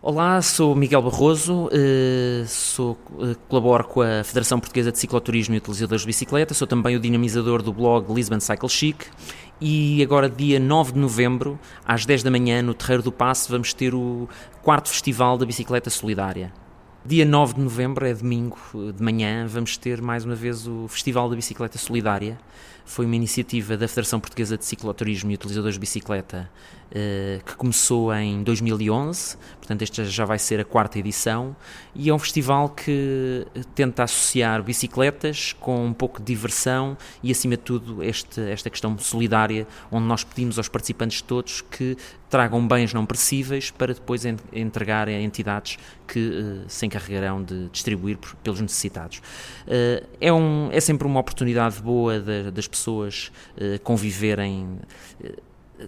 Olá, sou Miguel Barroso, eh, sou, eh, colaboro com a Federação Portuguesa de Cicloturismo e Utilizadores de Bicicleta, sou também o dinamizador do blog Lisbon Cycle Chic e agora dia 9 de novembro, às 10 da manhã, no Terreiro do Passo, vamos ter o quarto Festival da Bicicleta Solidária. Dia 9 de novembro, é domingo de manhã, vamos ter mais uma vez o Festival da Bicicleta Solidária. Foi uma iniciativa da Federação Portuguesa de Cicloturismo e Utilizadores de Bicicleta eh, que começou em 2011, portanto, esta já vai ser a quarta edição, e é um festival que tenta associar bicicletas com um pouco de diversão e, acima de tudo, este, esta questão solidária, onde nós pedimos aos participantes todos que tragam bens não perecíveis para depois entregar a entidades que uh, se encarregarão de distribuir pelos necessitados. Uh, é, um, é sempre uma oportunidade boa de, das pessoas uh, conviverem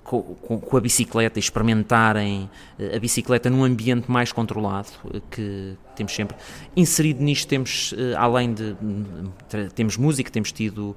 com, com, a bicicleta e experimentarem a bicicleta num ambiente mais controlado que temos sempre inserido nisto temos além de temos música temos tido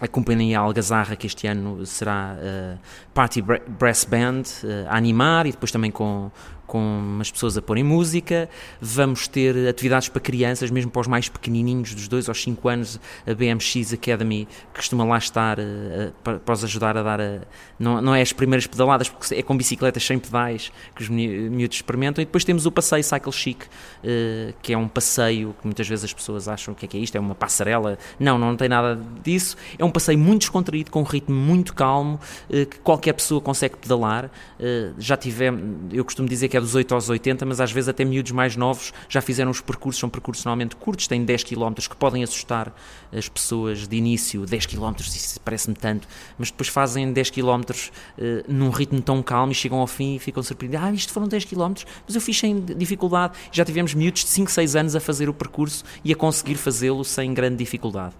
a companhia Algazarra, que este ano será uh, Party Brass Band, uh, a animar e depois também com, com umas pessoas a porem música. Vamos ter atividades para crianças, mesmo para os mais pequenininhos, dos 2 aos 5 anos. A BMX Academy costuma lá estar uh, para, para, os ajudar a dar. A, não, não é as primeiras pedaladas, porque é com bicicletas sem pedais que os miúdos experimentam. E depois temos o passeio Cycle Chic, uh, que é um passeio que muitas vezes as pessoas acham o que é que é isto, é uma passarela. Não, não tem nada disso. É um passeio muito descontraído, com um ritmo muito calmo, que qualquer pessoa consegue pedalar. já tivemos, eu costumo dizer que é dos 8 aos 80, mas às vezes até miúdos mais novos já fizeram os percursos, são percursos normalmente curtos, têm 10 km, que podem assustar as pessoas de início, 10 km, isso parece-me tanto, mas depois fazem 10 km uh, num ritmo tão calmo e chegam ao fim e ficam surpreendidos, ah, isto foram 10 km, mas eu fiz sem dificuldade, já tivemos miúdos de 5, 6 anos a fazer o percurso e a conseguir fazê-lo sem grande dificuldade.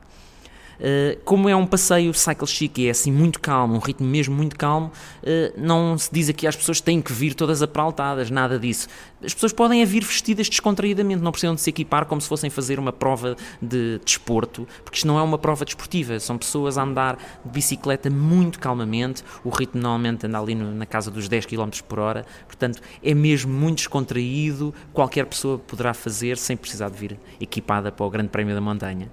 Uh, como é um passeio cycle chic e é assim muito calmo, um ritmo mesmo muito calmo, uh, não se diz aqui às pessoas que têm que vir todas apraltadas, nada disso. As pessoas podem vir vestidas descontraídamente, não precisam de se equipar como se fossem fazer uma prova de desporto, porque isto não é uma prova desportiva, são pessoas a andar de bicicleta muito calmamente, o ritmo normalmente anda ali na casa dos 10 km por hora, portanto é mesmo muito descontraído, qualquer pessoa poderá fazer sem precisar de vir equipada para o Grande Prémio da Montanha.